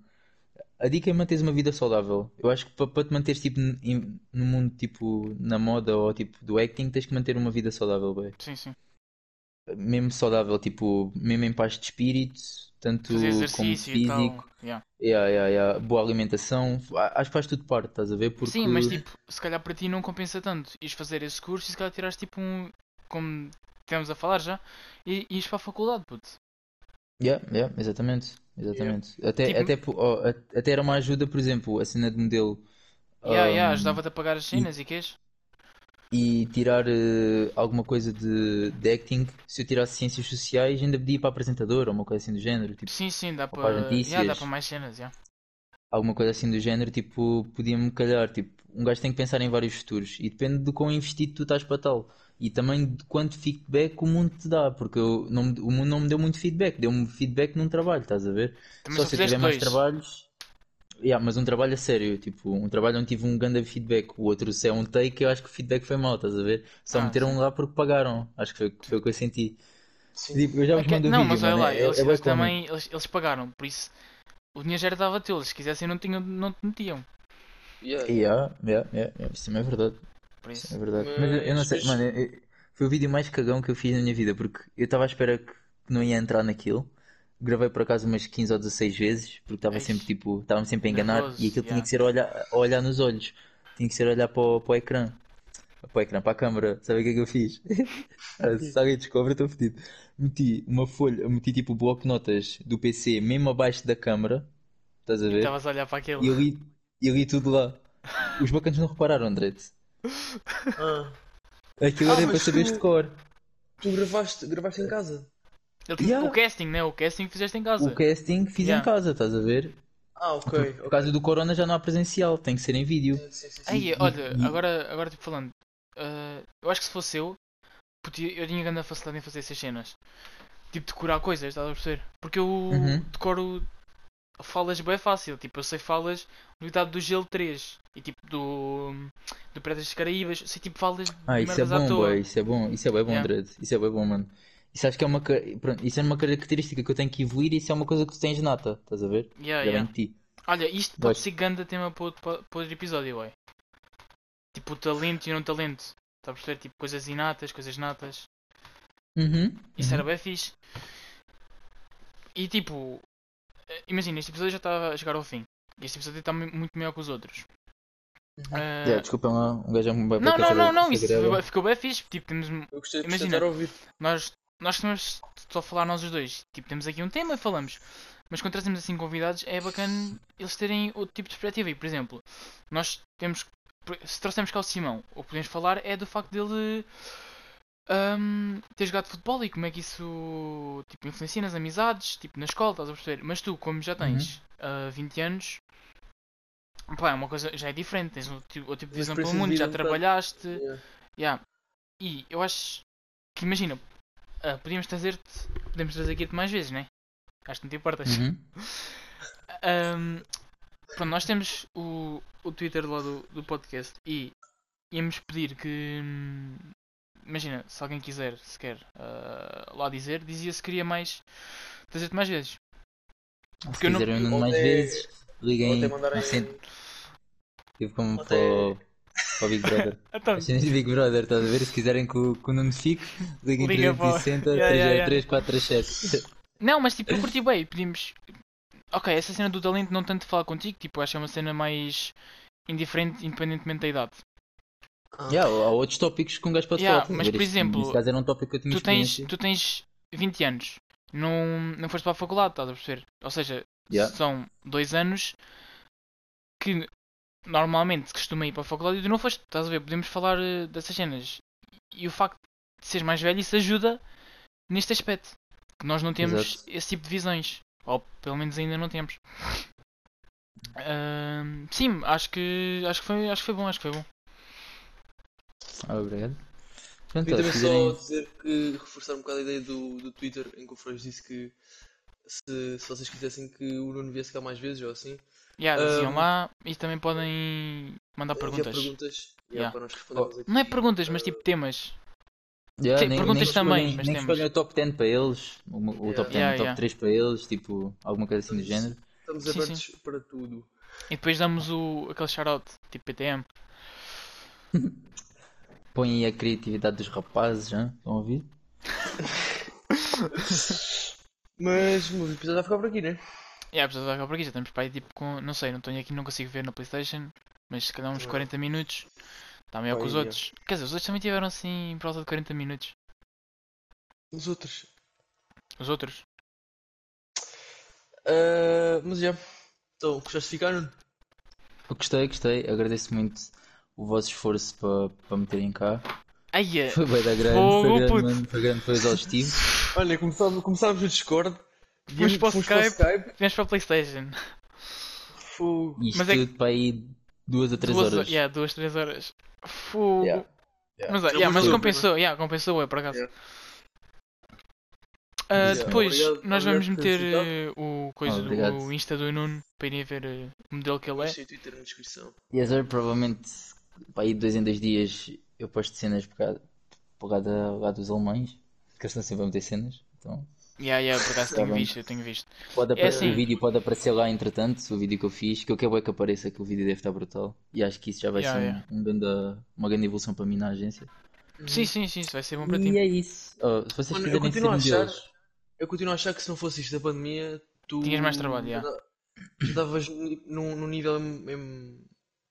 a dica é manteres uma vida saudável. Eu acho que para te manteres tipo em- no mundo tipo na moda ou tipo do acting, tens que manter uma vida saudável, bem. Sim, sim. Mesmo saudável, tipo, mesmo em paz de espírito, tanto como e físico. yeah. Yeah, yeah, yeah. Boa alimentação, acho que faz tudo parte, estás a ver? Porque Sim, mas tipo, se calhar para ti não compensa tanto. Ires fazer esse curso e se calhar tirares tipo um. Como tivemos a falar já, e ires para a faculdade, puto. Yeah, yeah, exatamente, exatamente. Até, Tipo- até, a- até era uma ajuda, por exemplo, a cena de modelo Yeah, yeah, um, ajudava-te a pagar as cenas e quês? E tirar eh, alguma coisa de, de acting. Se eu tirasse ciências sociais, ainda podia ir para apresentador ou uma coisa assim do género. Tipo, Sim, sim, dá para para. as notícias. Yeah, dá para mais cenas, yeah. alguma coisa assim do género, tipo, podia-me calhar. Tipo, um gajo tem que pensar em vários futuros e depende de quão investido tu estás para tal. E também de quanto feedback o mundo te dá, porque eu, não, o mundo não me deu muito feedback, deu-me feedback num trabalho, estás a ver? Também Só só se eu tiver mais dois. trabalhos. Yeah, mas um trabalho a sério, tipo, um trabalho onde tive um grande feedback, o outro se é um take, eu acho que o feedback foi mau, estás a ver? Só Ah, meteram sim. lá porque pagaram, acho que foi, foi o que eu senti. Sim. Tipo, eu já É vos que- mando o não, vídeo, mas olha mano, lá, é- eles, é eles também eles, eles pagaram, por isso o dinheiro já era dava deles. Se quisessem, não, tinham, não te metiam. Yeah. Yeah, yeah, yeah, yeah, isso também é verdade. Por Isso isso. é verdade. Mas eu, eu não Mas sei, depois- mano, eu- eu- foi o vídeo mais cagão que eu fiz na minha vida, porque eu estava à espera que não ia entrar naquilo. Gravei por acaso umas 15 ou 16 vezes, porque estava sempre tipo, estava-me sempre a enganar nervoso, e aquilo tinha yeah. que ser olhar, olhar nos olhos, tinha que ser olhar para o, para o ecrã, para o ecrã, para a câmara. Sabe o que é que eu fiz? Se alguém descobre, estou fedido. Meti uma folha, meti tipo o bloco de notas do PC mesmo abaixo da câmara, estás a ver? estavas a olhar para aquilo. E eu li, eu li tudo lá. Os bacanas não repararam, Andrete. Ah, Aquilo Ah, era para saberes tu- de cor. tu gravaste, gravaste em casa? Yeah. O casting, né? O casting fizeste em casa. O casting fiz Yeah. em casa, estás a ver? Ah, ok. Por causa do corona já não há presencial, tem que ser em vídeo. Sim, sim, sim. Aí, olha, agora, agora tipo falando, ah, eu acho que se fosse eu, podia- eu tinha grande facilidade em fazer essas cenas. Tipo, decorar coisas, estás a perceber? Porque eu Uhum. decoro falas bem fácil. Tipo, eu sei falas do Idade do Gelo 3 e tipo do, do Piratas das Caraíbas. Sei tipo falas Ah, isso é bom, toa. boy, isso é bom, isso é bem bom, Yeah. Dredd. Isso é bem bom, mano. Isso acho que é uma, pronto, isso é uma característica que eu tenho que evoluir e isso é uma coisa que tu tens nata, estás a ver? Yeah, Já yeah. ti. Olha, isto pode ser ganda tema para outro, para outro episódio, ué. Tipo, o talento e não talento. Está a perceber? Tipo, coisas inatas, coisas natas. Uhum. Isso uhum. era bem fixe. E tipo, eh, imagina, este episódio já está a chegar ao fim. Este episódio está mu- muito melhor que os outros. Uhum. Ah, Yeah, desculpa lá, um gajo é um bem não, não, não, não, isso grava. ficou- bem fixe. Tipo, temos, Eu gostei de Imagina. ouvir. nós, nós temos só a falar nós os dois. Tipo, temos aqui um tema e falamos. Mas quando trazemos assim convidados, é bacana eles terem outro tipo de perspectiva. E, por exemplo, nós temos. Se trouxermos cá o Simão, o que podemos falar é do facto dele ahm, ter jogado futebol e como é que isso tipo, influencia nas amizades, tipo na escola, estás a perceber? Mas tu, como já tens ah, 20 anos, pá, é uma coisa já é diferente, tens outro, tipo- outro tipo de visão pelo mundo, já um trabalhaste. Yeah. Yeah. E eu acho que imagina, ah, podíamos trazer-te, podemos trazer aqui-te mais vezes, né? Acho que não te importas. Uhum. Ahm, pronto, nós temos o, o Twitter lá do, do podcast e íamos pedir que hum, imagina, se alguém quiser sequer ah, lá dizer, dizia se queria mais trazer-te mais vezes. Se Porque eu não- mais vezes, liguem até mandarem. tipo como para, para o Big Brother. Então, As cenas de Big Brother, estás a ver? Se quiserem que o, que o Nuno fique, liguem Liga para o- 360 Yeah, yeah, 303 437. não, mas tipo, eu curti bem, pedimos. Ok, essa cena do talento não tanto falar contigo, tipo, acho que é uma cena mais indiferente, independentemente da idade. Ah, Yeah, há outros tópicos que um gajo pode Yeah, falar. mas, por Este- exemplo, neste caso era um tópico que eu tinha tu tens, tu tens 20 anos, não, não foste para a faculdade, estás a perceber? Ou seja, Yeah. são dois anos que normalmente se costuma ir para a faculdade e tu não foste, estás a ver? Podemos falar eh, dessas cenas. E o facto de seres mais velho, isso ajuda neste aspecto. Que nós não temos Exato. esse tipo de visões. Ou pelo menos ainda não temos. Ahm, sim, acho que, acho, que foi, acho que foi bom, acho que foi bom. Ah, obrigado. Pronto, E também só dizer que reforçar um bocado a ideia do, do Twitter em que o Freud disse que se, se vocês quisessem que o Nuno viesse cá mais vezes ou assim, Yeah, diziam Ahm, lá e também podem mandar perguntas. perguntas yeah, Yeah. para nós respondermos aqui. Não é perguntas, mas tipo temas. Yeah, Sim, nem, perguntas nem também, escolhem- mas nem escolhem o top 10 para eles, o, o Yeah. top 10, Yeah, o top yeah. 3 para eles, tipo, alguma coisa assim do género. Estamos Sim, abertos para tudo. E depois damos o, aquele shout-out, tipo PTM. Põe aí a criatividade dos rapazes, hein? estão a ouvir? Mas o episódio vai ficar por aqui, né? E yeah, precisamos acabar por aqui, já estamos para aí tipo com. Não sei, não tenho aqui, não consigo ver na Playstation. Mas se calhar uns Também. 40 minutos. Está melhor que os outros. Quer dizer, os outros também tiveram assim por volta de 40 minutos. Os outros. Os outros. Ah, mas já. Então, gostaste de ficar? Nuno? Eu gostei, gostei, agradeço muito o vosso esforço para para meterem cá. Ai, é. Foi bem da grande, Fogo, foi grande, puto. mano, foi grande, foi exaustivo. Olha, começámos, começámos no Discord. Fomos para o Skype. Viemos para a Playstation. Fogo. Isto Mas é que- tudo para aí duas ou três duas, horas. Yeah, duas, três horas. Fogo. Yeah. Yeah. Mas, yeah, mas a compensou, yeah, compensou, é por acaso. Yeah. Ah, Yeah. depois, Obrigado- nós vamos meter eh, o, coisa do, Obrigado. o Insta do Nuno para irem ver eh, o modelo que ele é. Deixa o Twitter na descrição. E a Zero, provavelmente, para aí de dois em dois dias, eu posto cenas por causa, por causa por causa dos alemães, que eles estão sempre a meter cenas. Então, Yeah, yeah, por acaso tenho visto, eu tenho visto. pode É aparecer, assim. o vídeo pode aparecer lá entretanto, o vídeo que eu fiz, que eu quero é que apareça, que o vídeo deve estar brutal. E acho que isso já vai Yeah, ser um- yeah. um grande- uma grande evolução para mim na agência. Sim, sim, sim, isso vai ser bom para E ti. é isso. Oh, se vocês Mano, eu quiserem continuo a ser achar. Eu continuo a achar que se não fosse isto da pandemia, tu. Tinhas mais trabalho, já. já Estavas num, num nível mesmo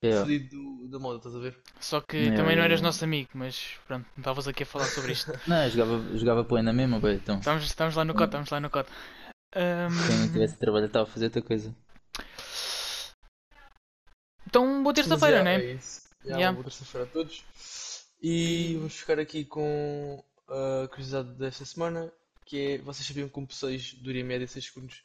é, fodido do- da moda, estás a ver? Só que Yeah, também não eras yeah. nosso amigo, mas pronto, não estavas aqui a falar sobre isto. não, eu jogava, jogava play na mesma, bem, então. Estamos, estamos lá no cote, estamos lá no cote. Ahm, Quem não tivesse trabalho estava a fazer outra coisa. então, boa terça-feira, né? É isso. Yeah. boa terça-feira a todos. E vamos ficar aqui com a curiosidade desta semana, que é, vocês sabiam que um P6 dura em média 6 segundos?